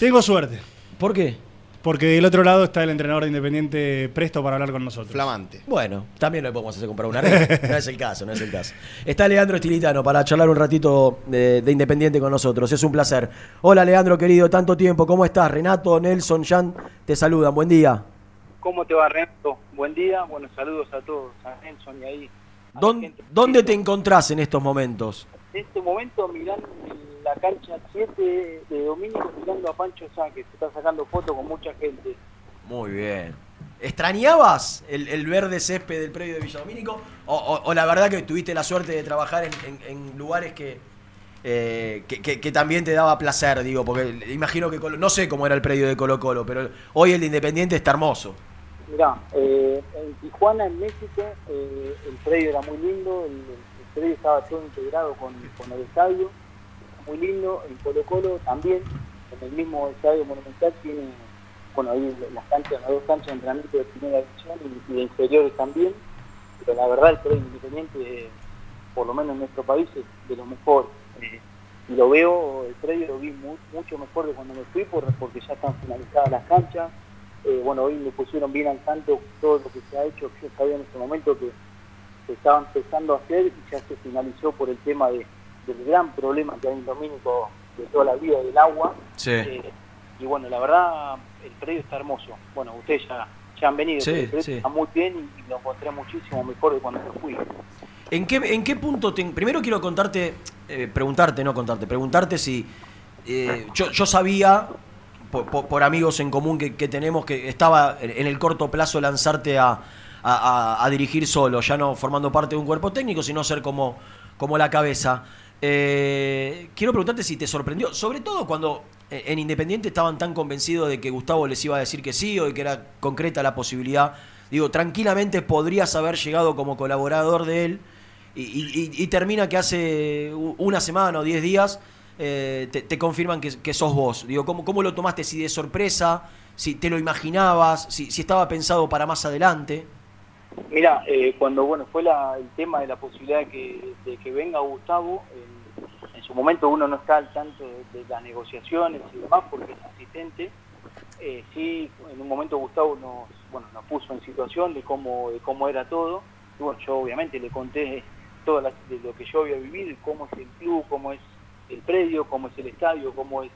Tengo suerte. ¿Por qué? Porque del otro lado está el entrenador de Independiente presto para hablar con nosotros. Flamante. Bueno, también lo podemos hacer comprar una red. No es el caso, no es el caso. Está Leandro Estilitano para charlar un ratito de, de Independiente con nosotros. Es un placer. Hola Leandro, querido, tanto tiempo. ¿Cómo estás? Renato, Nelson, Jan, te saludan. Buen día. ¿Cómo te va, Renato? Buen día. Bueno, saludos a todos, a Nelson y ahí. ¿Dónde, dónde te encontrás en estos momentos? En este momento mirando la cancha 7 de Domínico, mirando a Pancho Sá, que se está sacando fotos con mucha gente. Muy bien. ¿Extrañabas el, el verde césped del predio de Villadomínico? O, o, o la verdad que tuviste la suerte de trabajar en, en- en lugares que, eh, que, que- que también te daba placer, digo, porque imagino que Colo- no sé cómo era el predio de Colo Colo, pero hoy el de Independiente está hermoso. Mirá, eh, en Tijuana, en México, eh, el predio era muy lindo, el, el predio estaba todo integrado con, con el estadio, muy lindo. En Colo Colo también, en el mismo estadio monumental, tiene, bueno, ahí las canchas, las dos canchas de entrenamiento de primera división y, de inferiores también. Pero la verdad, el predio independiente, por lo menos en nuestro país, es de lo mejor. Eh, y lo veo, el predio lo vi mu- mucho mejor de cuando me fui, por- porque ya están finalizadas las canchas. Eh, bueno, hoy le pusieron bien al tanto todo lo que se ha hecho. Yo sabía en este momento que se estaba empezando a hacer y ya se finalizó por el tema de, del gran problema que hay en Domínico de toda la vida del agua. Sí. Eh, y bueno, la verdad, el predio está hermoso. Bueno, ustedes ya, ya han venido, Sí, el predio sí. está muy bien y, lo encontré muchísimo mejor de cuando fui. ¿En qué, en qué punto te, Primero quiero contarte, eh, preguntarte, no contarte, preguntarte si. eh, yo, yo sabía, por, por- por amigos en común que, que tenemos, que estaba en, en el corto plazo lanzarte a, a- a- a dirigir solo, ya no formando parte de un cuerpo técnico, sino ser como, como la cabeza. Eh, quiero preguntarte si te sorprendió, sobre todo cuando eh, en Independiente estaban tan convencidos de que Gustavo les iba a decir que sí o de que era concreta la posibilidad. Digo, tranquilamente podrías haber llegado como colaborador de él y, termina que hace una semana o diez días eh, te, confirman que, sos vos. Digo, ¿cómo, ¿cómo lo tomaste? ¿Si de sorpresa? ¿Si te lo imaginabas? ¿Si, si estaba pensado para más adelante? Mira, eh, cuando bueno fue el tema de la posibilidad de que, que venga Gustavo, su momento uno no está al tanto de, de las negociaciones y demás porque es asistente. Eh, sí, en un momento Gustavo nos, bueno, nos puso en situación de cómo, de cómo era todo. Y bueno, yo obviamente le conté todo de lo que yo había vivido cómo es el club, cómo es el predio, cómo es el estadio, cómo es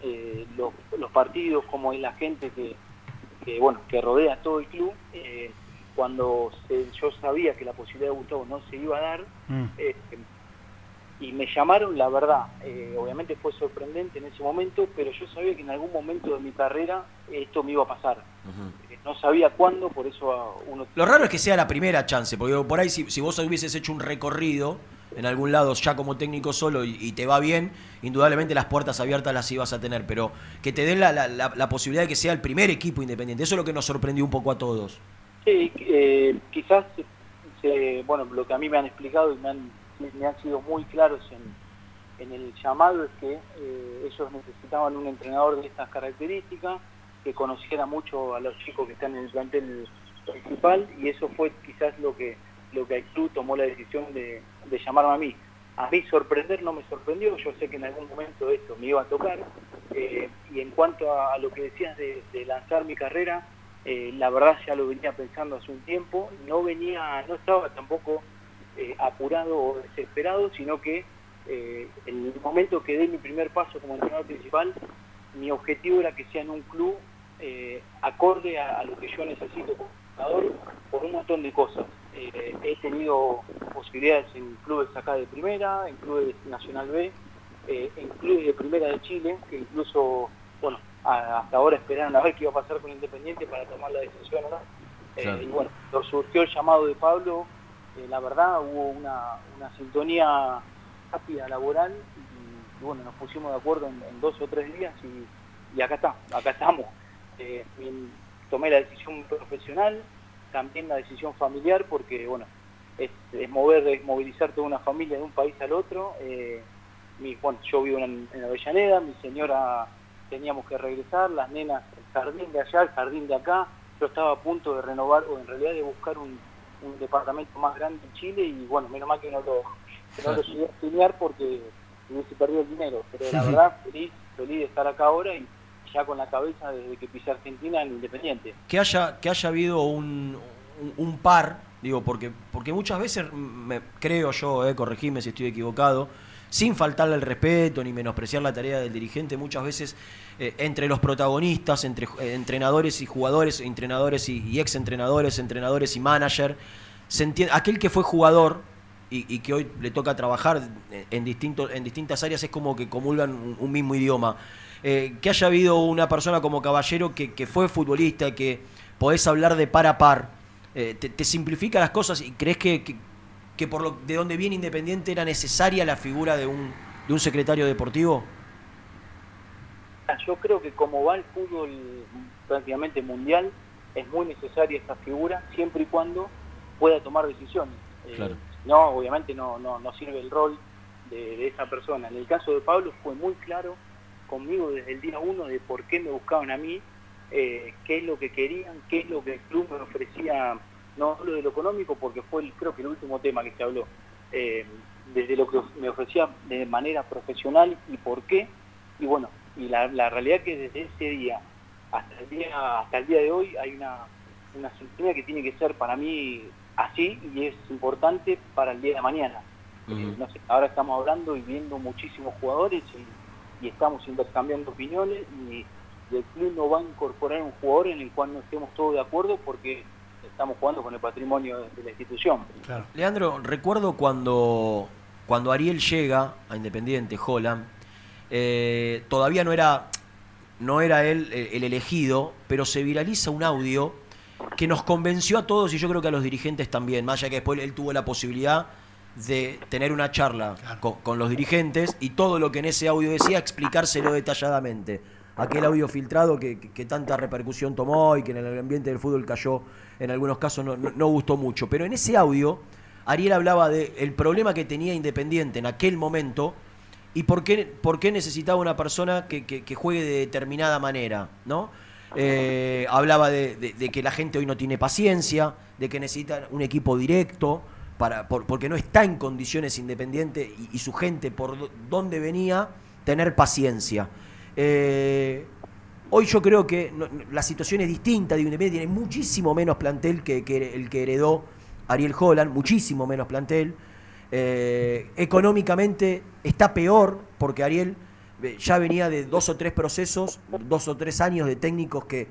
eh, los, los partidos, cómo es la gente que, que, bueno que rodea todo el club. Eh, cuando se- yo sabía que la posibilidad de Gustavo no se iba a dar Mm. eh, y me llamaron, la verdad, eh, obviamente fue sorprendente en ese momento, pero yo sabía que en algún momento de mi carrera esto me iba a pasar. Eh, no sabía cuándo, por eso uno... Lo raro es que sea la primera chance, porque por ahí si, si vos hubieses hecho un recorrido en algún lado ya como técnico solo y, y te va bien, indudablemente las puertas abiertas las ibas a tener, pero que te den la, la- la- la posibilidad de que sea el primer equipo independiente, eso es lo que nos sorprendió un poco a todos. Sí, eh, quizás, se- bueno, lo que a mí me han explicado y me han, me han sido muy claros en, el llamado es que eh, ellos necesitaban un entrenador de estas características, que conociera mucho a los chicos que están en el plantel principal y eso fue quizás lo que lo que el club tomó la decisión de, llamarme a mí. A mí sorprender no me sorprendió, yo sé que en algún momento esto me iba a tocar eh, y en cuanto a, lo que decías de, de lanzar mi carrera, eh, la verdad ya lo venía pensando hace un tiempo, no venía, no estaba tampoco eh, apurado o desesperado, sino que eh, en el momento que dé mi primer paso como entrenador principal, mi objetivo era que sea en un club eh, acorde a, a lo que yo necesito como entrenador por un montón de cosas. He tenido posibilidades en clubes acá de primera, en clubes Nacional B, en clubes de primera de Chile, que incluso, bueno, a- hasta ahora esperaron a ver qué iba a pasar con Independiente para tomar la decisión no. Claro. y bueno, nos surgió el llamado de Pablo, eh, la verdad hubo una, sintonía rápida laboral y, bueno, nos pusimos de acuerdo en, dos o tres días y, acá está, acá estamos. Eh, tomé la decisión profesional, también la decisión familiar porque bueno, es, es mover, es movilizar toda una familia de un país al otro. Eh, mi, bueno, yo vivo en, en Avellaneda, mi señora teníamos que regresar, las nenas, el jardín de allá, el jardín de acá. Yo estaba a punto de renovar, o en realidad de buscar un, un departamento más grande en Chile y bueno, menos mal que no lo, que no lo llegué a estudiar porque hubiese perdido el dinero. Pero la verdad, feliz, feliz de estar acá ahora y ya con la cabeza desde que pise Argentina en Independiente. Que haya, que haya habido un, un, par, digo, porque, porque muchas veces, me, creo yo, eh, corregime si estoy equivocado, sin faltarle el respeto ni menospreciar la tarea del dirigente, muchas veces eh, entre los protagonistas, entre eh, entrenadores y jugadores, entrenadores y, y ex entrenadores, entrenadores y manager, se entiende, aquel que fue jugador y, que hoy le toca trabajar en, en distintas áreas es como que comulgan un, mismo idioma. Eh, que haya habido una persona como Caballero que, que fue futbolista, que podés hablar de par a par, te, simplifica las cosas y crees que por lo, de donde viene Independiente era necesaria la figura de un, de un secretario deportivo? Yo creo que como va el fútbol prácticamente mundial, es muy necesaria esta figura siempre y cuando pueda tomar decisiones. Eh, no, obviamente no, no, no sirve el rol de, esa persona. En el caso de Pablo fue muy claro conmigo desde el día uno de por qué me buscaban a mí, eh, qué es lo que querían, qué es lo que el club me ofrecía no hablo de lo económico porque fue creo que el último tema que se habló, eh, desde lo que me ofrecía de manera profesional y por qué, y bueno, y la, la realidad que desde ese día hasta el día, hasta el día de hoy hay una, una que tiene que ser para mí así y es importante para el día de mañana. No sé, ahora estamos hablando y viendo muchísimos jugadores y, y estamos intercambiando opiniones y, el club no va a incorporar un jugador en el cual no estemos todos de acuerdo porque estamos jugando con el patrimonio de la institución. Leandro, recuerdo cuando, cuando Ariel llega a Independiente, Holland, eh, todavía no era, no era él eh, el elegido, pero se viraliza un audio que nos convenció a todos y yo creo que a los dirigentes también, más allá que después él tuvo la posibilidad de tener una charla con, los dirigentes y todo lo que en ese audio decía explicárselo detalladamente. Aquel audio filtrado que, que, tanta repercusión tomó y que en el ambiente del fútbol cayó en algunos casos no, gustó mucho. Pero en ese audio, Ariel hablaba del problema que tenía Independiente en aquel momento y por qué, por qué necesitaba una persona que, que, juegue de determinada manera, ¿no? Eh, hablaba de, que la gente hoy no tiene paciencia, de que necesita un equipo directo, para, porque no está en condiciones Independiente y, su gente por donde venía tener paciencia. Eh, Hoy yo creo que la situación es distinta. Digo, Independiente tiene muchísimo menos plantel que, el que heredó Ariel Holland, muchísimo menos plantel. Eh, económicamente está peor porque Ariel eh, ya venía de dos o tres procesos, dos o tres años de técnicos que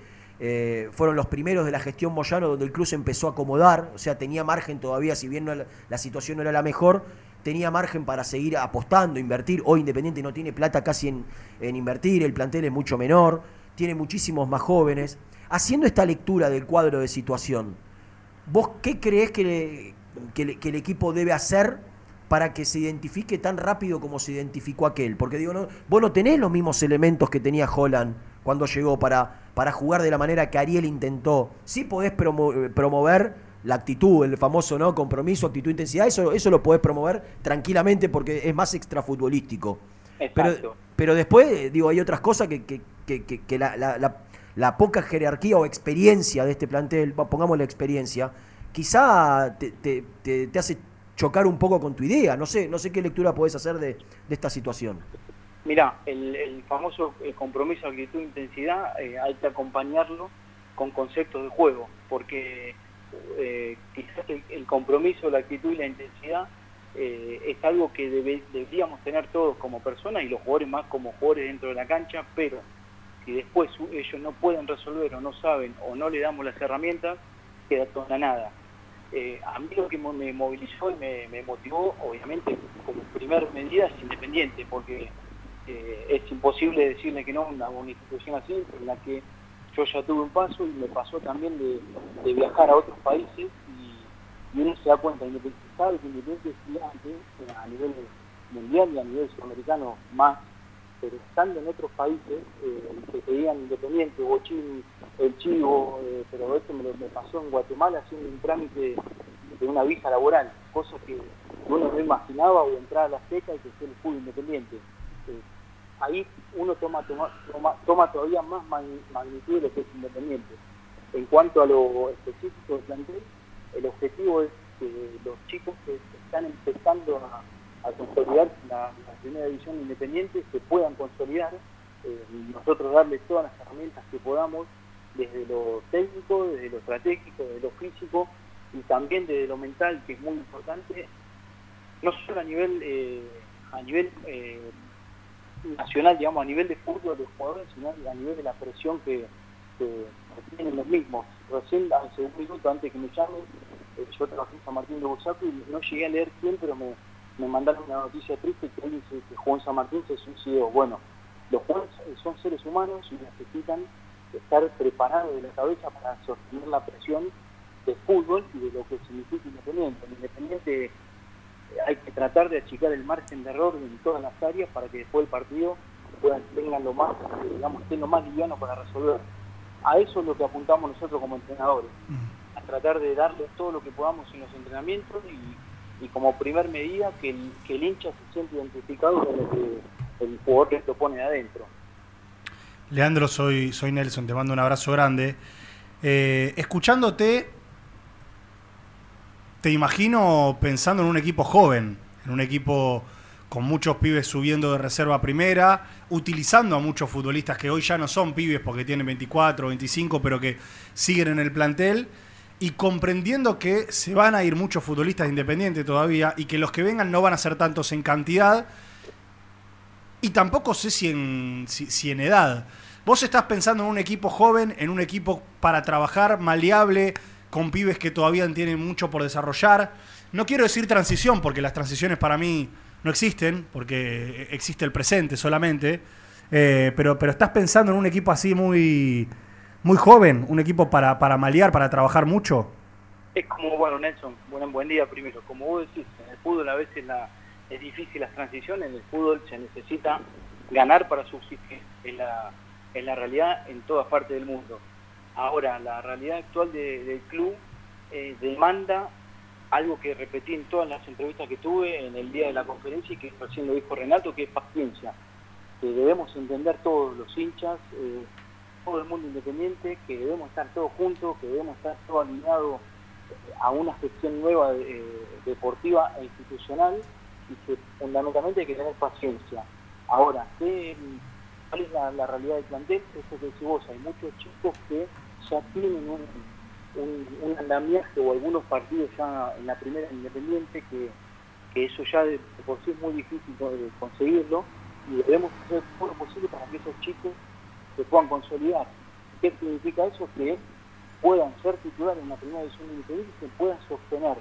fueron los primeros de la gestión Moyano, donde el club se empezó a acomodar, o sea, tenía margen todavía, si bien la, situación no era la mejor, tenía margen para seguir apostando, invertir. Hoy Independiente no tiene plata casi en, en invertir, el plantel es mucho menor tiene muchísimos más jóvenes. Haciendo esta lectura del cuadro de situación, ¿vos qué crees que, el equipo debe hacer para que se identifique tan rápido como se identificó aquel? Porque digo, no, vos no tenés los mismos elementos que tenía Holland cuando llegó para, para jugar de la manera que Ariel intentó. Sí podés promover la actitud, el famoso no compromiso, actitud, intensidad, eso, eso lo podés promover tranquilamente porque es más extrafutbolístico. Pero, pero después, digo, hay otras cosas que, que, la, poca jerarquía o experiencia de este plantel, pongamos la experiencia, quizá te, hace chocar un poco con tu idea. No sé, no sé qué lectura puedes hacer de, esta situación. Mira, el, famoso compromiso, actitud, intensidad, eh, hay que acompañarlo con conceptos de juego, porque eh, quizás el, compromiso, la actitud y la intensidad eh, es algo que deberíamos tener todos como personas y los jugadores más como jugadores dentro de la cancha, pero si después ellos no pueden resolver o no saben o no le damos las herramientas, queda toda nada. Eh, a mí lo que me movilizó y me, motivó, obviamente, como primer medida es independiente, porque es imposible decirle que no a una, institución así, en la que yo ya tuve un paso y me pasó también de, viajar a otros países y, uno se da cuenta, independiente, sabe que independiente es gigante a nivel mundial y a nivel sudamericano más pero estando en otros países eh, que pedían independiente, Bochín, el Chivo, eh, pero esto me, pasó en Guatemala haciendo un trámite de una visa laboral, cosa que uno no imaginaba o entrar a la seca y que sea el fútbol independiente. Eh, ahí uno toma, toma, toma, todavía más magnitud de lo que es independiente. En cuanto a lo específico del plantel, el objetivo es que los chicos que están empezando a consolidar la, primera división independiente se puedan consolidar eh, nosotros darle todas las herramientas que podamos, desde lo técnico, desde lo estratégico, desde lo físico y también desde lo mental, que es muy importante, no solo a nivel, eh, a nivel eh, nacional, digamos, a nivel de fútbol de los jugadores, sino a nivel de la presión que, tienen los mismos. Recién, hace un minuto antes que me llamen, yo trabajé en San Martín de Bursaco y no llegué a leer quién, pero me, me mandaron una noticia triste que dice que Juan San Martín se suicidó. Bueno, los jugadores son seres humanos y necesitan estar preparados de la cabeza para sostener la presión del fútbol y de lo que significa Independiente. Independiente eh, hay que tratar de achicar el margen de error en todas las áreas para que después del partido puedan tengan lo más, digamos, estén lo más liviano para resolver. A eso es lo que apuntamos nosotros como entrenadores, a tratar de darle todo lo que podamos en los entrenamientos y, como primer medida que el, que el hincha se siente identificado con lo que el jugador que lo pone adentro. Leandro, soy, soy Nelson, te mando un abrazo grande. Eh, escuchándote, te imagino pensando en un equipo joven, en un equipo con muchos pibes subiendo de reserva primera, utilizando a muchos futbolistas que hoy ya no son pibes porque tienen 24, 25, pero que siguen en el plantel, y comprendiendo que se van a ir muchos futbolistas independientes todavía y que los que vengan no van a ser tantos en cantidad, y tampoco sé si en, si en edad. Vos estás pensando en un equipo joven, en un equipo para trabajar, maleable, con pibes que todavía tienen mucho por desarrollar. No quiero decir transición, porque las transiciones para mí no existen, porque existe el presente solamente. Eh, pero, pero estás pensando en un equipo así muy, muy joven, un equipo para, para malear, para trabajar mucho. Es como, bueno, Nelson, buen, buen día primero. Como vos decís, en el fútbol a veces es difícil las transiciones, en el fútbol se necesita ganar para subsistir. Es la, es la realidad en todas partes del mundo. Ahora, la realidad actual del club eh, demanda algo que repetí en todas las entrevistas que tuve en el día de la conferencia y que recién lo dijo Renato, que es paciencia. Que debemos entender todos los hinchas, eh, todo el mundo independiente, que debemos estar todos juntos, que debemos estar todos alineados eh, a una gestión nueva deportiva e institucional y que fundamentalmente hay que tener paciencia. Ahora, ¿qué cuál es la, realidad del plantel, eso que decís vos, hay muchos chicos que ya tienen un, un, andamiaje o algunos partidos ya en la primera independiente, que, eso ya de, por sí es muy difícil conseguirlo, y debemos hacer todo lo posible para que esos chicos se puedan consolidar. ¿Qué significa eso? Que puedan ser titulares en la primera de Independiente y se puedan sostener,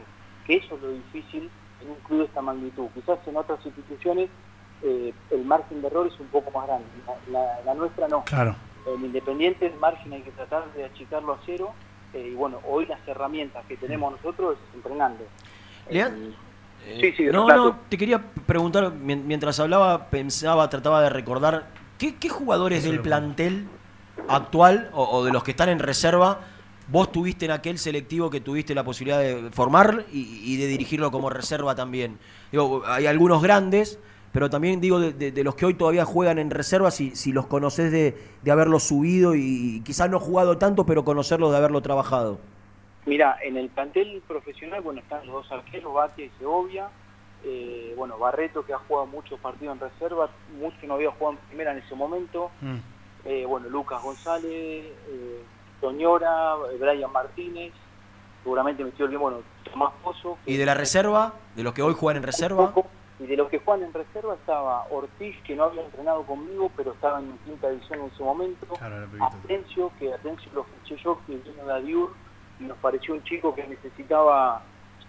que eso es lo difícil en un club de esta magnitud. Quizás en otras instituciones eh, el margen de error es un poco más grande. La, nuestra no. Claro. En Independiente el margen hay que tratar de achicarlo a cero. Eh, y bueno, hoy las herramientas que tenemos nosotros es entrenando. Eh, sí, sí, no, no, te quería preguntar, mientras hablaba, pensaba, trataba de recordar, ¿qué, jugadores del plantel actual o, de los que están en reserva vos tuviste en aquel selectivo que tuviste la posibilidad de formar y, y de dirigirlo como reserva también? Digo, hay algunos grandes, pero también digo de, los que hoy todavía juegan en reserva, si, si los conoces de, de haberlos subido y, quizás no jugado tanto, pero conocerlos de haberlo trabajado. Mira, en el plantel profesional, bueno, están los dos arqueros, Batia y Segovia, eh, bueno, Barreto que ha jugado muchos partidos en reserva, mucho no había jugado en primera en ese momento, mm. eh, bueno, Lucas González, eh, Toñora, Brian Martínez, seguramente me estoy olvidando, bueno, Tomás Pozo. ¿Y de la reserva? ¿De los que hoy juegan en reserva? Y de los que juegan en reserva estaba Ortiz, que no había entrenado conmigo, pero estaba en quinta edición en su momento. Atencio, que Atencio lo fiché yo, que vino de Adiur, y nos pareció un chico que necesitaba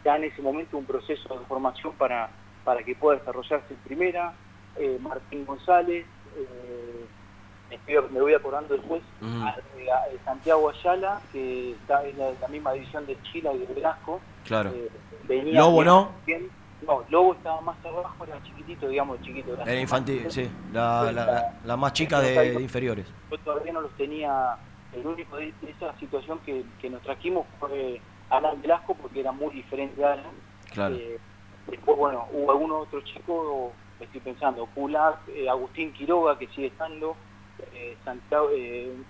ya en ese momento un proceso de formación para, para que pueda desarrollarse en primera. Eh, Martín González, eh, me voy acordando después, Santiago Ayala, que está en la, misma división de Chile y de Velasco. Claro. Eh, Lobo, ¿no? No, Lobo estaba más abajo, era chiquitito, digamos, chiquito. Era, infantil, sí, la, la, más chica de, inferiores. Yo todavía no los tenía, el único de, esa situación que, que, nos trajimos fue Alan Velasco, porque era muy diferente a Alan. Claro. Eh, después, bueno, hubo algunos otros chicos, estoy pensando, Pulac, eh, Agustín Quiroga, que sigue estando, eh,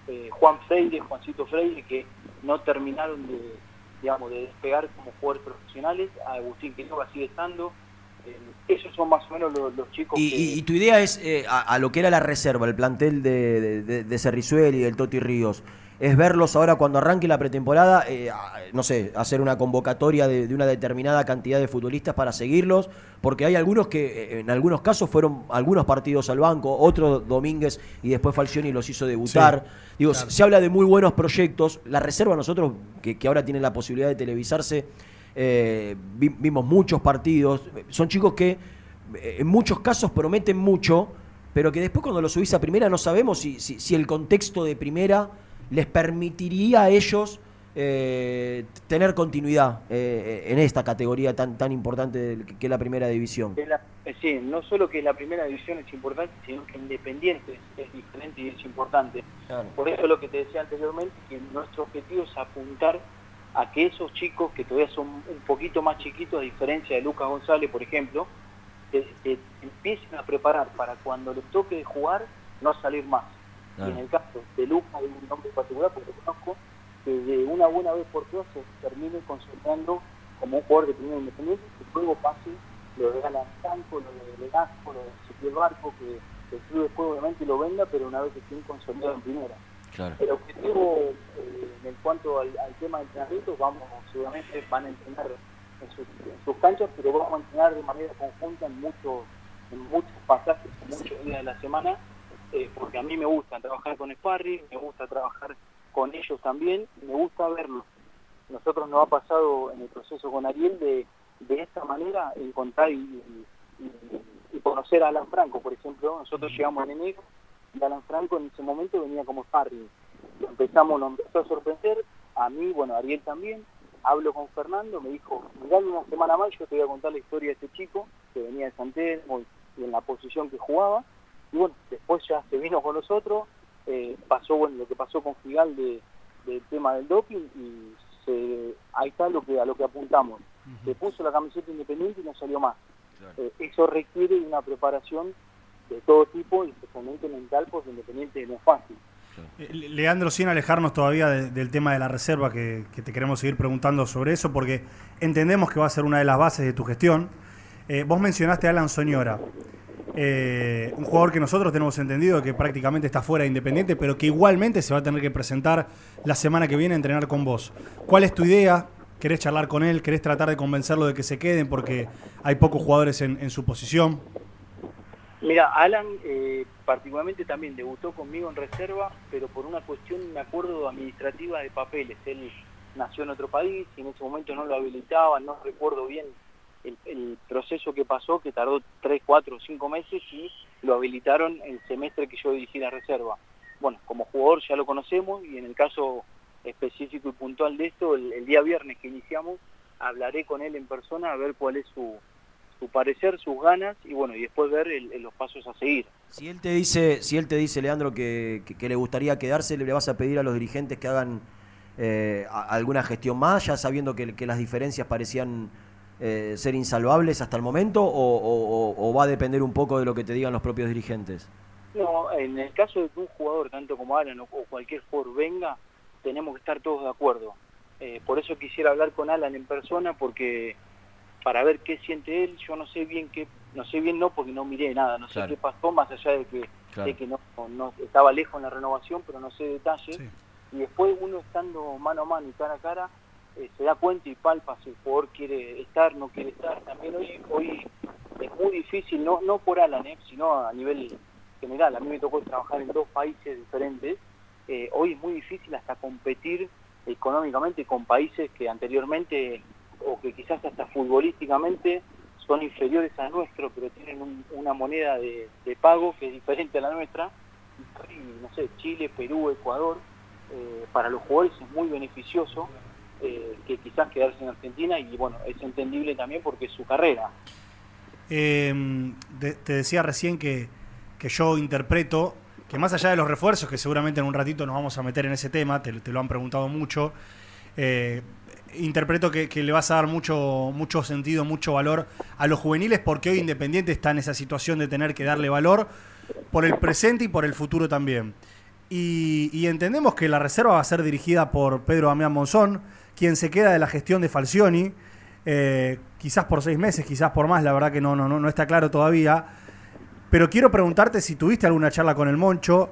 eh, Juan Freire, Juancito Freire, que no terminaron de digamos, de despegar como jugadores profesionales. Agustín Quiroga sigue estando. esos son más o menos los, chicos y, que... y, tu idea es, a, lo que era la reserva, el plantel de, de, de Cerrizuel y del Toti Ríos, es verlos ahora cuando arranque la pretemporada, eh, no sé, hacer una convocatoria de, una determinada cantidad de futbolistas para seguirlos, porque hay algunos que eh, en algunos casos fueron algunos partidos al banco, otros Domínguez y después Falcioni los hizo debutar. Digo, se, habla de muy buenos proyectos. La reserva nosotros, que, ahora tiene la posibilidad de televisarse, eh, vimos muchos partidos. Son chicos que en muchos casos prometen mucho, pero que después cuando los subís a primera no sabemos si, si el contexto de primera les permitiría a ellos eh, tener continuidad eh, en esta categoría tan tan importante que es la primera división. Eh, sí, no solo que la primera división es importante, sino que Independiente es, diferente y es importante. Por eso lo que te decía anteriormente, que nuestro objetivo es apuntar a que esos chicos que todavía son un poquito más chiquitos, a diferencia de Lucas González, por ejemplo, empiecen a preparar para cuando les toque jugar no salir más y en el caso de Lucas, hay un nombre particular porque conozco, que de una buena vez por todas se termine consolidando como un jugador de primera independiente, que luego pase lo de Alan Franco, lo de Legasco, lo de Ezequiel Barco, que el club después obviamente lo venda, pero una vez que estén consolidados en primera. Claro. El objetivo eh, en cuanto al, tema de entrenamiento, vamos, seguramente van a entrenar en sus, canchas, pero vamos a entrenar de manera conjunta en muchos, en muchos pasajes, en muchos días de la semana, eh, porque a mí me gusta trabajar con Sparry, me gusta trabajar con ellos también, me gusta verlos. Nosotros nos ha pasado en el proceso con Ariel de, de esta manera encontrar y, conocer a Alan Franco, por ejemplo. Nosotros llegamos en enero y Alan Franco en ese momento venía como Sparry. Lo empezamos, lo empezó a sorprender, a mí, bueno, Ariel también. Hablo con Fernando, me dijo, dale una semana más, yo te voy a contar la historia de este chico que venía de San y en la posición que jugaba y bueno, después ya se vino con nosotros, eh, pasó bueno lo que pasó con Figal de, del tema del doping y se, ahí está lo que a lo que apuntamos. Se puso la camiseta independiente y no salió más. Eh, eso requiere una preparación de todo tipo, y especialmente mental, porque independiente no es fácil. Eh, Leandro, sin alejarnos todavía del tema de la reserva, que, que, te queremos seguir preguntando sobre eso, porque entendemos que va a ser una de las bases de tu gestión. vos mencionaste a Alan Soñora. Eh, un jugador que nosotros tenemos entendido que prácticamente está fuera de Independiente, pero que igualmente se va a tener que presentar la semana que viene a entrenar con vos. ¿Cuál es tu idea? ¿Querés charlar con él? ¿Querés tratar de convencerlo de que se queden porque hay pocos jugadores en, su posición? Mira, Alan eh, particularmente también debutó conmigo en reserva, pero por una cuestión, me acuerdo, administrativa de papeles. Él nació en otro país y en ese momento no lo habilitaban, no recuerdo bien el, proceso que pasó, que tardó 3, 4, 5 meses y lo habilitaron el semestre que yo dirigí la reserva. Bueno, como jugador ya lo conocemos y en el caso específico y puntual de esto, el, día viernes que iniciamos, hablaré con él en persona a ver cuál es su, su parecer, sus ganas y bueno, y después ver los pasos a seguir. Si él te dice, si él te dice Leandro, que, que, le gustaría quedarse, ¿le vas a pedir a los dirigentes que hagan eh, alguna gestión más, ya sabiendo que, que las diferencias parecían eh, ser insalvables hasta el momento o, va a depender un poco de lo que te digan los propios dirigentes? No, en el caso de que un jugador, tanto como Alan o, cualquier jugador venga, tenemos que estar todos de acuerdo. Eh, por eso quisiera hablar con Alan en persona porque para ver qué siente él, yo no sé bien qué, no sé bien no porque no miré nada, no sé qué pasó más allá de que, que no, no, estaba lejos en la renovación, pero no sé detalles. Y después uno estando mano a mano y cara a cara, eh, se da cuenta y palpa si el jugador quiere estar, no quiere estar. También hoy, hoy es muy difícil, no, no por Alan, eh, sino a nivel general. A mí me tocó trabajar en dos países diferentes. Eh, hoy es muy difícil hasta competir económicamente con países que anteriormente o que quizás hasta futbolísticamente son inferiores a nuestro, pero tienen una moneda de, pago que es diferente a la nuestra. no sé, Chile, Perú, Ecuador, para los jugadores es muy beneficioso eh, que quizás quedarse en Argentina y bueno, es entendible también porque es su carrera. Em, te decía recién que, que, yo interpreto que más allá de los refuerzos, que seguramente en un ratito nos vamos a meter en ese tema, te, lo han preguntado mucho, eh, interpreto que, le vas a dar mucho, mucho sentido, mucho valor a los juveniles porque hoy Independiente está en esa situación de tener que darle valor por el presente y por el futuro también. Y, y entendemos que la reserva va a ser dirigida por Pedro Damián Monzón, quien se queda de la gestión de Falcioni. eh, quizás por seis meses, quizás por más, la verdad que no, no, no, está claro todavía. Pero quiero preguntarte si tuviste alguna charla con el Moncho,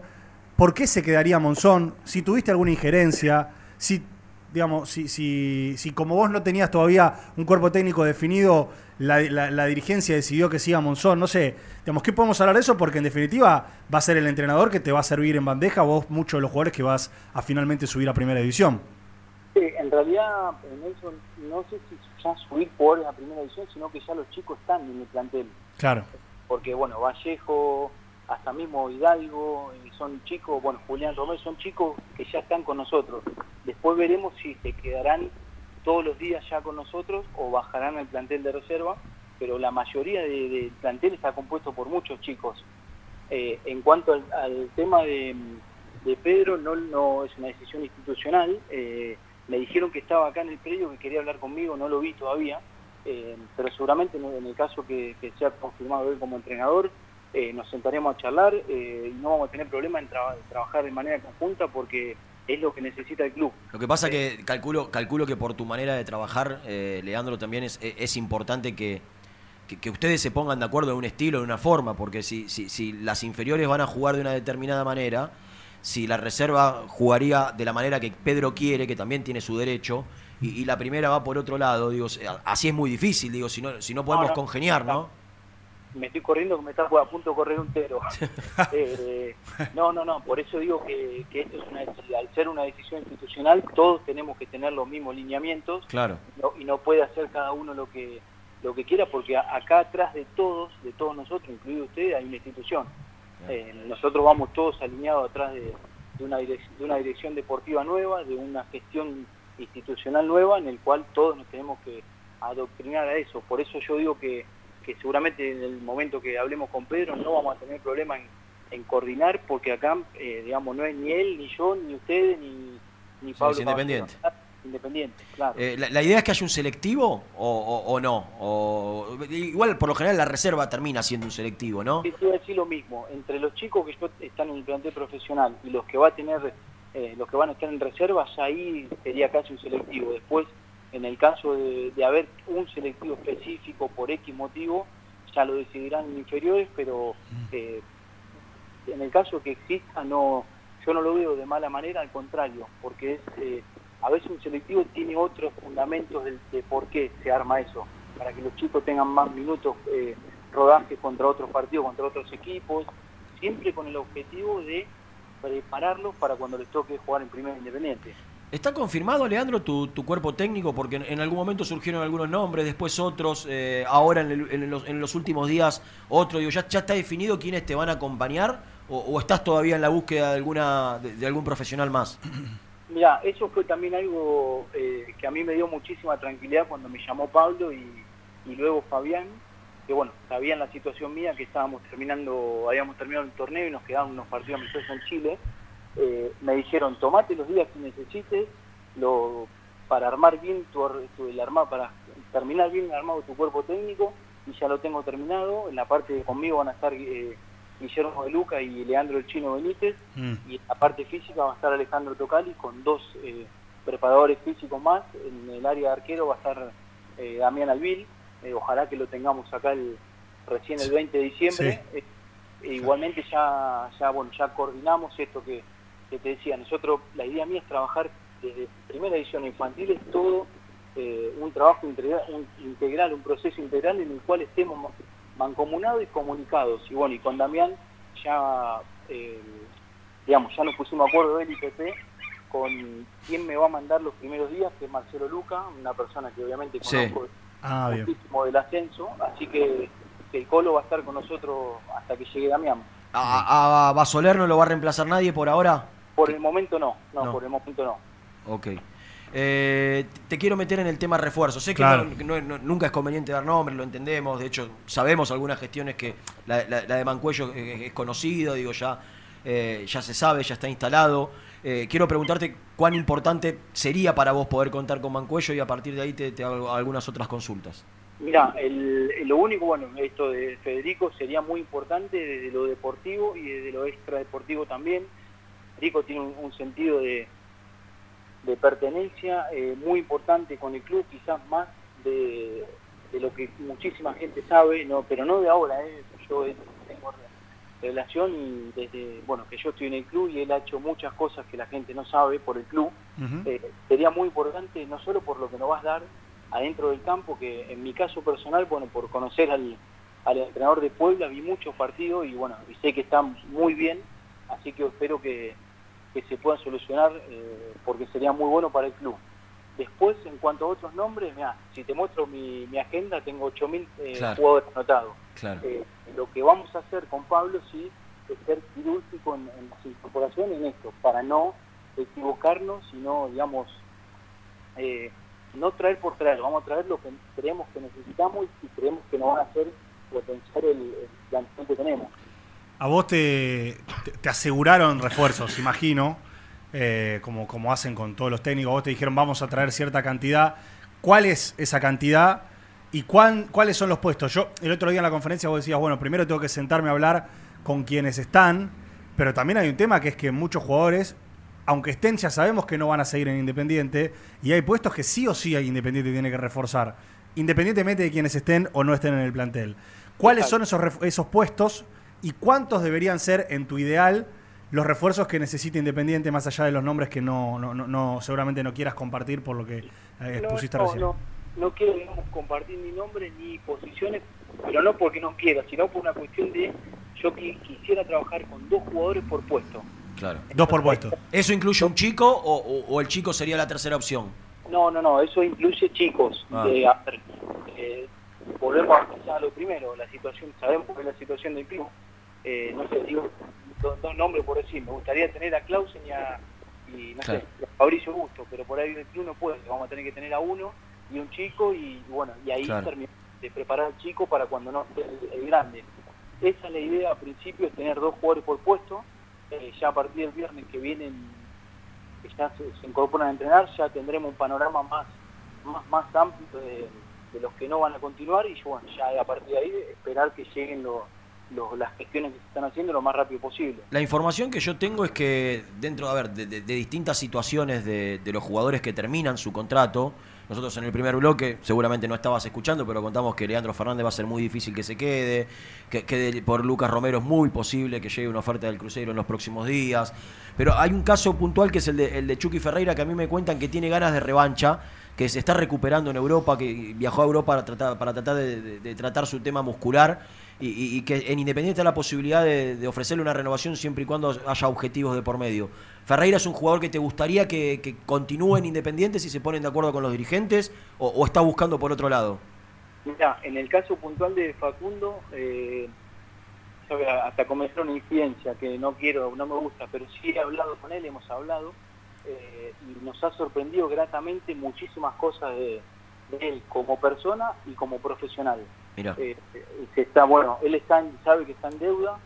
por qué se quedaría Monzón, si tuviste alguna injerencia, si digamos, si, si, si como vos no tenías todavía un cuerpo técnico definido, la, la, la, dirigencia decidió que siga Monzón, no sé, digamos, ¿qué podemos hablar de eso? Porque en definitiva va a ser el entrenador que te va a servir en bandeja, vos muchos de los jugadores que vas a finalmente subir a primera división. Sí, en realidad, Nelson, no sé si ya subir jugadores a primera división, sino que ya los chicos están en el plantel. Claro. Porque, bueno, Vallejo, hasta mismo Hidalgo, son chicos, bueno, Julián Romero, son chicos que ya están con nosotros. Después veremos si se quedarán todos los días ya con nosotros o bajarán al plantel de reserva, pero la mayoría del de plantel está compuesto por muchos chicos. Eh, en cuanto al, al tema de, de, Pedro, no, no es una decisión institucional. Eh, me dijeron que estaba acá en el predio, que quería hablar conmigo, no lo vi todavía, eh, pero seguramente en el caso que, que sea confirmado él como entrenador, eh, nos sentaremos a charlar eh, y no vamos a tener problema en tra trabajar de manera conjunta porque es lo que necesita el club. Lo que pasa que calculo, calculo que por tu manera de trabajar, Leandro, también es, es importante que, que, que, ustedes se pongan de acuerdo en un estilo, en una forma, porque si, si, si las inferiores van a jugar de una determinada manera, si la reserva jugaría de la manera que Pedro quiere, que también tiene su derecho, y, y la primera va por otro lado, digo, así es muy difícil, digo, si no, si no podemos congeniar, ¿no? me estoy corriendo que me está a punto de correr un tero. eh, no, no, no, por eso digo que, que, esto es una al ser una decisión institucional, todos tenemos que tener los mismos lineamientos claro. no, y no puede hacer cada uno lo que lo que quiera porque acá atrás de todos, de todos nosotros, incluido usted, hay una institución. Eh, nosotros vamos todos alineados atrás de, de, una de una dirección deportiva nueva, de una gestión institucional nueva en el cual todos nos tenemos que adoctrinar a eso. Por eso yo digo que que seguramente en el momento que hablemos con Pedro no vamos a tener problema en, en coordinar porque acá, eh, digamos, no es ni él, ni yo, ni ustedes, ni, ni Pablo. Sí, es independiente. Independiente, claro. Eh, la, la, idea es que haya un selectivo o, o, o no? O, igual, por lo general, la reserva termina siendo un selectivo, ¿no? Sí, quiero decir lo mismo. Entre los chicos que están en el plantel profesional y los que va a tener, eh, los que van a estar en reservas, ahí sería casi un selectivo. Después, en el caso de, de, haber un selectivo específico por X motivo, ya lo decidirán inferiores, pero eh, en el caso que exista, no yo no lo veo de mala manera, al contrario, porque es eh, a veces un selectivo tiene otros fundamentos de, de, por qué se arma eso, para que los chicos tengan más minutos eh, rodajes contra otros partidos, contra otros equipos, siempre con el objetivo de prepararlos para cuando les toque jugar en Primera Independiente. ¿Está confirmado, Leandro, tu, tu, cuerpo técnico? Porque en, en, algún momento surgieron algunos nombres, después otros, eh, ahora en, el, en, los, en, los, últimos días otro. Digo, ¿ya, ¿Ya está definido quiénes te van a acompañar o, o estás todavía en la búsqueda de, alguna, de, de algún profesional más? Mira, eso fue también algo eh, que a mí me dio muchísima tranquilidad cuando me llamó Pablo y, luego Fabián, que bueno, sabían la situación mía, que estábamos terminando, habíamos terminado el torneo y nos quedaban unos partidos amistosos en Chile eh, me dijeron, tomate los días que necesites lo, para armar bien tu, el arma, para terminar bien armado tu cuerpo técnico y ya lo tengo terminado. En la parte de conmigo van a estar eh, Guillermo de Luca y Leandro el Chino Benítez mm. y en la parte física va a estar Alejandro Tocali con dos eh, preparadores físicos más. En el área de arquero va a estar eh, Damián Alvil. Eh, ojalá que lo tengamos acá el, recién el 20 de diciembre. Sí. E igualmente ya, ya, bueno, ya coordinamos esto que que te decía, nosotros, la idea mía es trabajar desde primera edición infantil, es todo eh, un trabajo integral un, integral, un proceso integral en el cual estemos mancomunados y comunicados. Y bueno, y con Damián ya, eh, digamos, ya nos pusimos acuerdo y Pepe con quién me va a mandar los primeros días, que es Marcelo Luca, una persona que obviamente conozco sí. ah, muchísimo del ascenso, así que, que el Colo va a estar con nosotros hasta que llegue Damián. ¿A, a Basoler no lo va a reemplazar nadie por ahora? Por el momento no, no, no. por el momento no. Ok. Eh, te quiero meter en el tema refuerzo. Sé que claro. no, no, nunca es conveniente dar nombres, lo entendemos. De hecho, sabemos algunas gestiones que la, la, la de Mancuello es, es conocida, digo, ya, eh, ya se sabe, ya está instalado. Eh, quiero preguntarte cuán importante sería para vos poder contar con Mancuello y a partir de ahí te, te hago algunas otras consultas. Mira, el, lo único, bueno, esto de Federico sería muy importante desde lo deportivo y desde lo extradeportivo también Rico tiene un, un sentido de, de, pertenencia eh, muy importante con el club, quizás más de, lo que muchísima gente sabe, no pero no de ahora, ¿eh? yo tengo relación y desde bueno que yo estoy en el club y él ha hecho muchas cosas que la gente no sabe por el club, eh, sería muy importante no solo por lo que nos vas a dar adentro del campo, que en mi caso personal, bueno, por conocer al, al entrenador de Puebla, vi muchos partidos y bueno, y sé que están muy bien, así que espero que, que se puedan solucionar eh, porque sería muy bueno para el club. Después, en cuanto a otros nombres, mira, si te muestro mi, mi agenda, tengo 8.000 eh, jugadores anotados. Eh, lo que vamos a hacer con Pablo, sí, es ser quirúrgico en, en las incorporaciones en esto, para no equivocarnos, sino, digamos, eh, no traer por traer, vamos a traer lo que creemos que necesitamos y creemos que nos van a hacer potenciar el, el que tenemos. A vos te, te, aseguraron refuerzos, imagino, eh, como, como hacen con todos los técnicos. Vos te dijeron vamos a traer cierta cantidad. ¿Cuál es esa cantidad y cuán, cuáles son los puestos? Yo el otro día en la conferencia vos decías, bueno, primero tengo que sentarme a hablar con quienes están, pero también hay un tema que es que muchos jugadores aunque estén, ya sabemos que no van a seguir en Independiente y hay puestos que sí o sí hay Independiente tiene que reforzar, independientemente de quienes estén o no estén en el plantel. ¿Cuáles son esos, esos puestos y cuántos deberían ser, en tu ideal, los refuerzos que necesita Independiente, más allá de los nombres que no, no, no, seguramente no quieras compartir por lo que eh, expusiste no, recién? No, no quiero compartir ni nombres ni posiciones, pero no porque no quiera, sino por una cuestión de yo quisiera trabajar con dos jugadores por puesto. Claro. Dos por puesto. ¿Eso incluye un chico o, el chico sería la tercera opción? No, no, no, eso incluye chicos. Ah. Eh, volvemos a pensar a lo primero, la situación, sabemos que es la situación del club. Eh, no sé, digo dos, nombres por decir, me gustaría tener a Clausen y a, y, no sé, a Fabricio Gusto, pero por ahí el club no puede, vamos a tener que tener a uno y un chico y bueno, y ahí terminar de preparar al chico para cuando no esté el, grande. Esa es la idea al principio, es tener dos jugadores por puesto, eh, ya a partir del viernes que vienen, que ya se, incorporan a entrenar, ya tendremos un panorama más, más, más amplio de, los que no van a continuar y bueno, ya a partir de ahí esperar que lleguen las gestiones que se están haciendo lo más rápido posible. La información que yo tengo es que dentro a ver, de, distintas situaciones de, de, los jugadores que terminan su contrato, nosotros en el primer bloque, seguramente no estabas escuchando, pero contamos que Leandro Fernández va a ser muy difícil que se quede, que, por Lucas Romero es muy posible que llegue una oferta del Crucero en los próximos días. Pero hay un caso puntual que es el de, el de Chucky Ferreira, que a mí me cuentan que tiene ganas de revancha, que se está recuperando en Europa, que viajó a Europa para tratar, para tratar de tratar su tema muscular y, que en Independiente la posibilidad de, ofrecerle una renovación siempre y cuando haya objetivos de por medio. Ferreira es un jugador que te gustaría que, continúe en Independiente si se ponen de acuerdo con los dirigentes o, está buscando por otro lado. Mira, en el caso puntual de Facundo, eh, hasta comenzó una incidencia que no quiero, no me gusta, pero sí he hablado con él, hemos hablado eh, y nos ha sorprendido gratamente muchísimas cosas de él como persona y como profesional. Mira. Eh, está, bueno, él está sabe que está en deuda,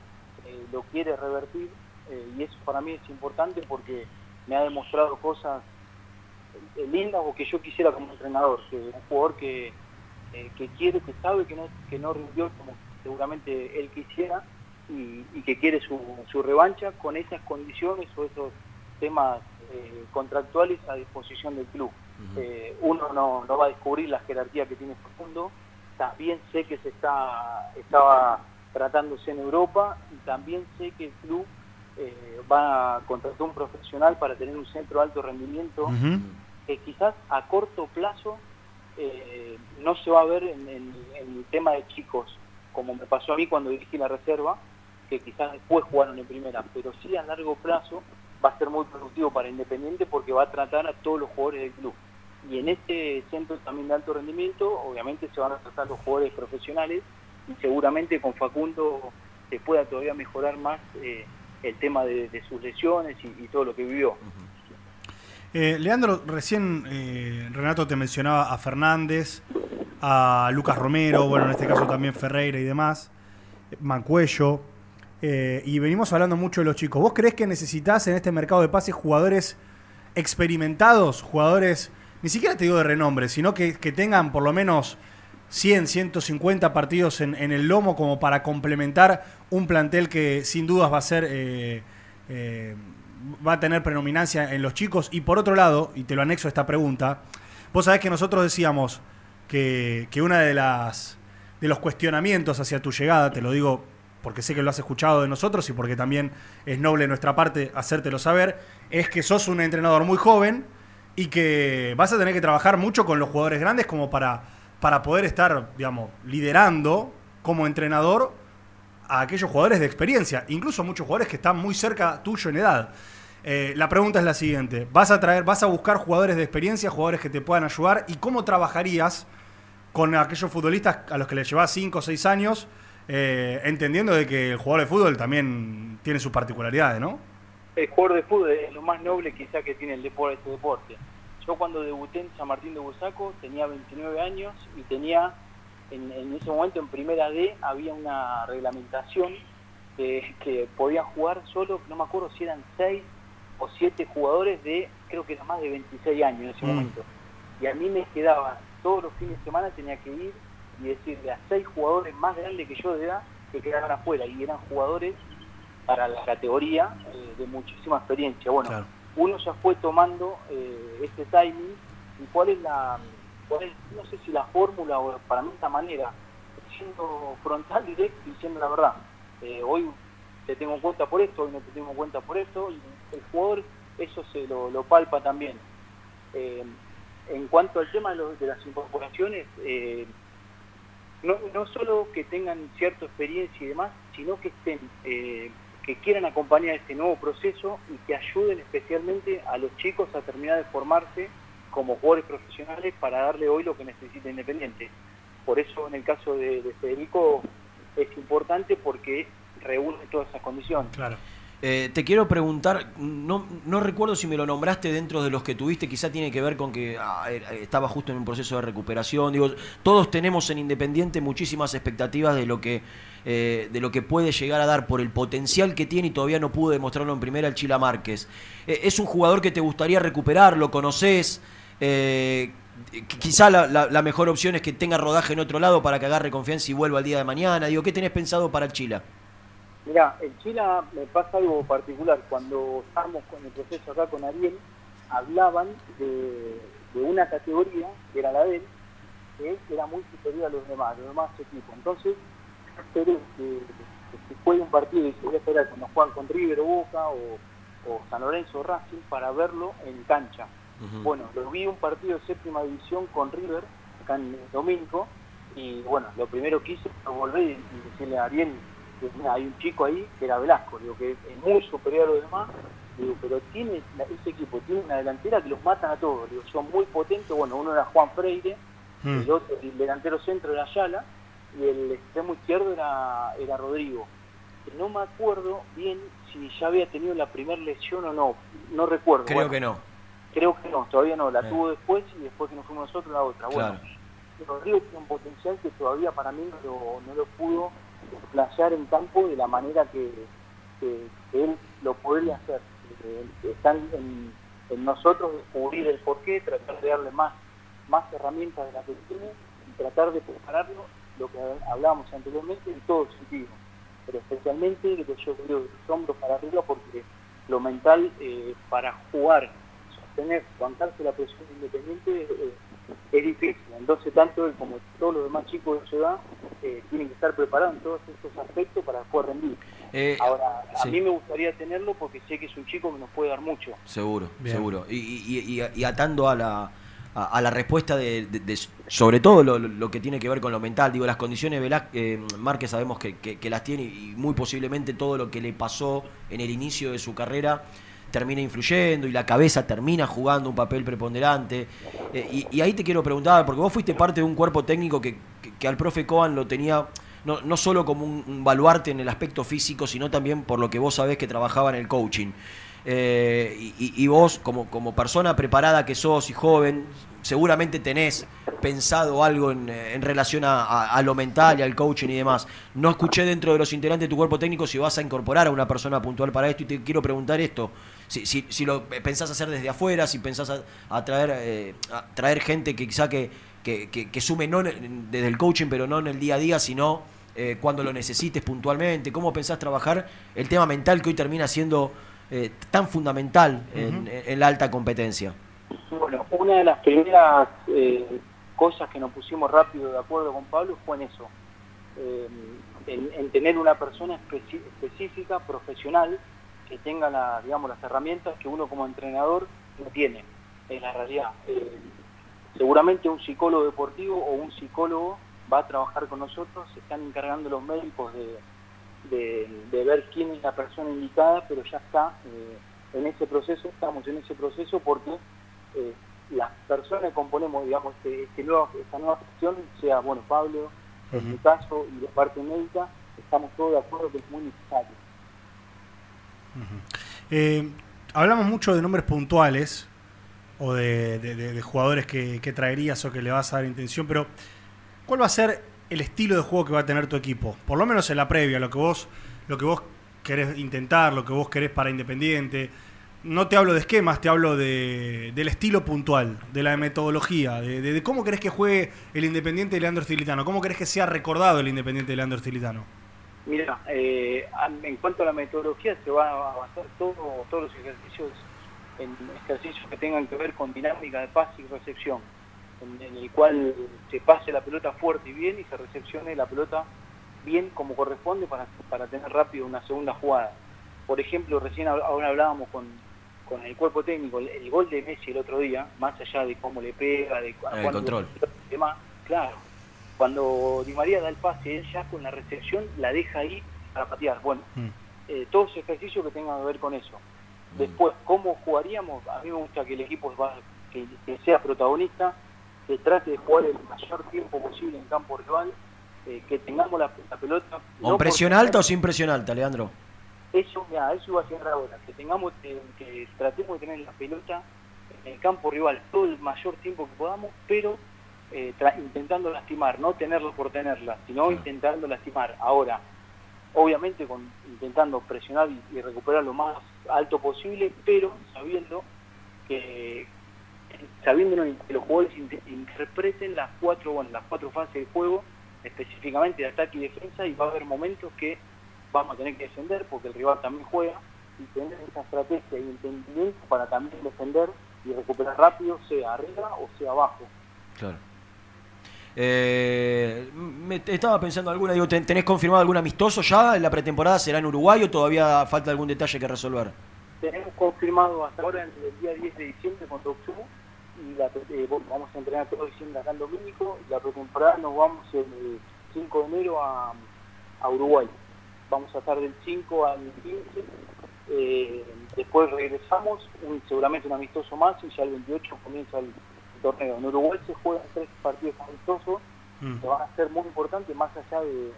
eh, lo quiere revertir eh, y eso para mí es importante porque me ha demostrado cosas lindas o que yo quisiera como entrenador, que un jugador que, que quiere, que sabe que no, que no rindió como seguramente él quisiera y, que quiere su, su, revancha con esas condiciones o esos temas contractuales a disposición del club. uno no, no va a descubrir la jerarquía que tiene este mundo, también sé que se está estaba tratándose en Europa y también sé que el club eh, va a contratar un profesional para tener un centro de alto rendimiento que quizás a corto plazo eh, no se va a ver en, el tema de chicos, como me pasó a mí cuando dirigí la reserva, que quizás después jugaron en primera, pero sí a largo plazo va a ser muy productivo para Independiente porque va a tratar a todos los jugadores del club. Y en este centro también de alto rendimiento, obviamente se van a tratar los jugadores profesionales y seguramente con Facundo se pueda todavía mejorar más eh, el tema de, sus lesiones y, todo lo que vivió. Eh, Leandro, recién eh, Renato te mencionaba a Fernández, a Lucas Romero, bueno, en este caso también Ferreira y demás, Mancuello, y venimos hablando mucho de los chicos. ¿Vos crees que necesitas en este mercado de pases jugadores experimentados, jugadores ni siquiera te digo de renombre, sino que, tengan por lo menos 100, 150 partidos en, el lomo como para complementar un plantel que sin dudas va a ser... Eh, eh, va a tener predominancia en los chicos. Y por otro lado, y te lo anexo a esta pregunta, vos sabés que nosotros decíamos, que, que una de las de los cuestionamientos hacia tu llegada, te lo digo porque sé que lo has escuchado de nosotros y porque también es noble nuestra parte hacértelo saber, es que sos un entrenador muy joven y que vas a tener que trabajar mucho con los jugadores grandes como para, para poder estar, digamos, liderando como entrenador a aquellos jugadores de experiencia, incluso muchos jugadores que están muy cerca tuyo en edad. Eh, la pregunta es la siguiente: ¿vas a traer, vas a buscar jugadores de experiencia, jugadores que te puedan ayudar? ¿Y cómo trabajarías con aquellos futbolistas a los que les llevas 5 o 6 años? Eh, entendiendo de que el jugador de fútbol también tiene sus particularidades, ¿no? El jugador de fútbol es lo más noble quizá que tiene el deporte, este deporte. Yo cuando debuté en San Martín de Busaco tenía 29 años y tenía, en, ese momento en primera D había una reglamentación que podían jugar solo, no me acuerdo si eran 6 o 7 jugadores de, creo que era más de 26 años en ese mm. momento. Y a mí me quedaba, todos los fines de semana tenía que ir y decirle a seis jugadores más grandes que yo de edad que quedaban afuera y eran jugadores para la categoría eh, de muchísima experiencia. Bueno, uno ya fue tomando eh, este timing y cuál es la, no sé si la fórmula o para mí esta manera, siendo frontal, directo y diciendo la verdad. Eh, hoy te tengo en cuenta por esto, hoy no te tengo en cuenta por esto, y el jugador eso se lo, palpa también. en cuanto al tema de, de las incorporaciones, no, no solo que tengan cierta experiencia y demás, sino que estén, eh, que quieran acompañar este nuevo proceso y que ayuden especialmente a los chicos a terminar de formarse como jugadores profesionales para darle hoy lo que necesita Independiente. Por eso en el caso de, de Federico es importante porque reúne todas esas condiciones. Claro. Eh, te quiero preguntar, no, no, recuerdo si me lo nombraste dentro de los que tuviste, quizá tiene que ver con que ah, estaba justo en un proceso de recuperación. Digo, todos tenemos en Independiente muchísimas expectativas de lo que eh, de lo que puede llegar a dar por el potencial que tiene y todavía no pudo demostrarlo en primera el Chila Márquez. Eh, ¿Es un jugador que te gustaría recuperar? ¿Lo conoces? quizá la, la, mejor opción es que tenga rodaje en otro lado para que agarre confianza y vuelva al día de mañana. Digo, ¿qué tenés pensado para el Chila? Mira, en Chile me pasa algo particular. Cuando estábamos con el proceso acá con Ariel, hablaban de, una categoría, que era la de él, que era muy superior a los demás, los demás equipos. Entonces, esperé que, juegue un partido y se voy a esperar cuando juegan con River o Boca o, San Lorenzo o Racing para verlo en cancha. Bueno, lo vi un partido de séptima división con River, acá en domingo, y bueno, lo primero que hice fue volver y decirle a Ariel, hay un chico ahí que era Velasco, digo, que es muy superior a los demás, digo, pero tiene ese equipo tiene una delantera que los matan a todos, digo, son muy potentes, bueno, uno era Juan Freire, mm. el otro, el delantero centro era Ayala, y el extremo izquierdo era, era Rodrigo. No me acuerdo bien si ya había tenido la primera lesión o no, no recuerdo. Creo que no. Creo que no, todavía no, la tuvo después y después que nos fuimos nosotros la otra. Bueno, Rodrigo tiene un potencial que todavía para mí no no lo pudo playar en campo de la manera que, él lo podría hacer. Eh, están en, nosotros descubrir el porqué, tratar de darle más, más herramientas de las que tiene y tratar de prepararlo, lo que hablábamos anteriormente, en todo sentido. Pero especialmente yo creo de los hombros para arriba porque lo mental eh, para jugar, sostener, aguantarse la presión independiente eh, es difícil. Entonces, tanto él como todos los demás chicos de ciudad eh, tienen que estar preparados en todos estos aspectos para poder rendir. Eh, Ahora, a mí me gustaría tenerlo porque sé que es un chico que nos puede dar mucho. Seguro, seguro. Y, atando a la, a, la respuesta de, sobre todo lo, que tiene que ver con lo mental, digo, las condiciones de eh, Márquez sabemos que, que las tiene y muy posiblemente todo lo que le pasó en el inicio de su carrera termina influyendo y la cabeza termina jugando un papel preponderante. Eh, y, ahí te quiero preguntar, porque vos fuiste parte de un cuerpo técnico que, al profe Coan lo tenía no, no solo como un, baluarte en el aspecto físico, sino también por lo que vos sabés que trabajaba en el coaching. Eh, y, vos, como, como persona preparada que sos y joven, seguramente tenés pensado algo en, relación a, lo mental y al coaching y demás. No escuché dentro de los integrantes de tu cuerpo técnico si vas a incorporar a una persona puntual para esto y te quiero preguntar esto. Si, si, lo pensás hacer desde afuera, si pensás a, traer, eh, gente que quizá que, que, sume no desde el coaching, pero no en el día a día, sino eh, cuando lo necesites puntualmente. ¿Cómo pensás trabajar el tema mental que hoy termina siendo eh, tan fundamental en, la alta competencia? Bueno, una de las primeras cosas que nos pusimos rápido de acuerdo con Pablo fue en eso, eh, en, tener una persona específica, profesional, que tenga la, digamos, las herramientas que uno como entrenador no tiene, en la realidad. Eh, seguramente un psicólogo deportivo o un psicólogo va a trabajar con nosotros, se están encargando los médicos de, de, ver quién es la persona indicada, pero ya está eh, en ese proceso, estamos en ese proceso porque eh, las personas que componemos, digamos, este, este esta nueva gestión, sea, bueno, Pablo, en mi caso, y de parte médica, estamos todos de acuerdo que es muy necesario. Eh, hablamos mucho de nombres puntuales o de, jugadores que, traerías o que le vas a dar intención, pero ¿cuál va a ser el estilo de juego que va a tener tu equipo? Por lo menos en la previa, lo que vos, lo que vos querés intentar, lo que vos querés para Independiente. No te hablo de esquemas, te hablo de, del estilo puntual, de la metodología, de, cómo querés que juegue el Independiente de Leandro Stilitano, cómo querés que sea recordado el Independiente de Leandro Stilitano. Mira, eh, en cuanto a la metodología, se van a basar todo, todos los ejercicios en ejercicios que tengan que ver con dinámica de pase y recepción, en, el cual se pase la pelota fuerte y bien y se recepcione la pelota bien como corresponde para, para tener rápido una segunda jugada. Por ejemplo, recién ahora hablábamos con, con el cuerpo técnico, el, gol de Messi el otro día, más allá de cómo le pega, de el control. Demás, claro, cuando Di María da el pase, él ya con la recepción la deja ahí para patear. Bueno, mm. eh, todos ejercicios que tengan que ver con eso. Mm. Después, ¿cómo jugaríamos? A mí me gusta que el equipo que, sea protagonista, que trate de jugar el mayor tiempo posible en campo rival, eh, que tengamos la, pelota. ¿Con presión alta o sin presión alta, Leandro? Eso, ya, eso iba a ser ahora, que tengamos, que tratemos de tener la pelota en el campo rival todo el mayor tiempo que podamos, pero eh, intentando lastimar, no tenerlo por tenerla, sino intentando lastimar. Ahora, obviamente con, intentando presionar y, recuperar lo más alto posible, pero sabiendo que sabiendo que los jugadores interpreten las cuatro, bueno, las cuatro fases de juego, específicamente de ataque y defensa, y va a haber momentos que vamos a tener que defender porque el rival también juega, y tener esa estrategia y entendimiento para también defender y recuperar rápido, sea arriba o sea abajo. Claro. Eh, me estaba pensando alguna, digo, ¿tenés confirmado algún amistoso ya en la pretemporada? ¿Será en Uruguay o todavía falta algún detalle que resolver? Tenemos confirmado hasta ahora el día 10 de diciembre contra Oxumo y la, eh, vamos a entrenar todo diciembre acá en Domínico y la pretemporada nos vamos el 5 de enero a, Uruguay. Vamos a estar del 5 al 15, eh, después regresamos, seguramente un amistoso más y ya el 28 comienza el torneo. En Uruguay se juegan tres partidos amistosos mm. que van a ser muy importantes, más allá de,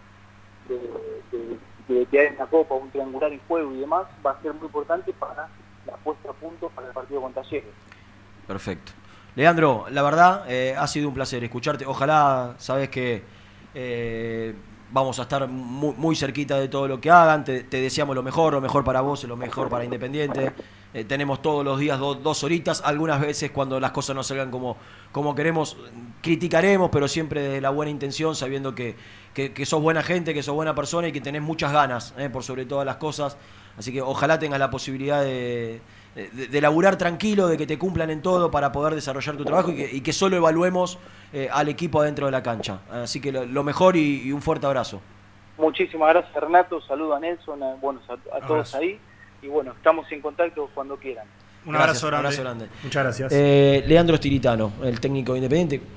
de, que haya una copa, un triangular en juego y demás, va a ser muy importante para la puesta a punto para el partido con Talleres. Perfecto. Leandro, la verdad, eh, ha sido un placer escucharte. Ojalá, sabes que eh, vamos a estar muy, cerquita de todo lo que hagan. Te, deseamos lo mejor, lo mejor para vos, lo mejor para Independiente. Eh, tenemos todos los días dos horitas. Algunas veces cuando las cosas no salgan como, como queremos, criticaremos, pero siempre de la buena intención, sabiendo que, que, sos buena gente, que sos buena persona y que tenés muchas ganas por sobre todas las cosas. Así que ojalá tengas la posibilidad de, de, laburar tranquilo, de que te cumplan en todo para poder desarrollar tu trabajo y que, solo evaluemos eh, al equipo adentro de la cancha. Así que lo, mejor y, un fuerte abrazo. Muchísimas gracias Renato, saludo a Nelson, a, bueno, a, todos ahí y bueno, estamos en contacto cuando quieran. Un abrazo, grande. Muchas gracias. Eh, Leandro Stiritano, el técnico independiente,